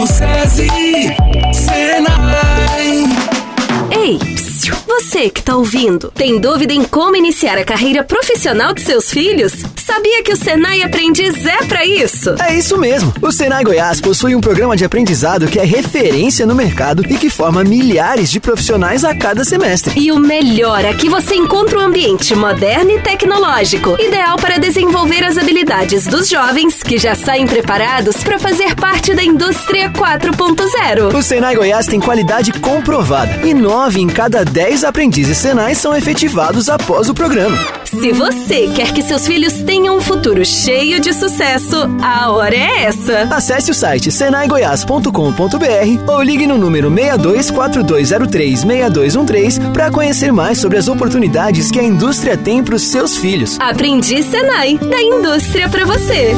do Psiu, você que tá ouvindo, tem dúvida em como iniciar a carreira profissional de seus filhos? Sabia que o Senai Aprendiz é pra isso? É isso mesmo. O Senai Goiás possui um programa de aprendizado que é referência no mercado e que forma milhares de profissionais a cada semestre. E o melhor, aqui você encontra um ambiente moderno e tecnológico, ideal para desenvolver as habilidades dos jovens que já saem preparados para fazer parte da indústria 4.0. O Senai Goiás tem qualidade comprovada e nove em cada dez aprendizes Senai são efetivados após o programa. Se você quer que seus filhos tenham um futuro cheio de sucesso, a hora é essa. Acesse o site senaigoias.com.br ou ligue no número 6242036213 para conhecer mais sobre as oportunidades que a indústria tem para os seus filhos. Aprendi Senai, da indústria para você.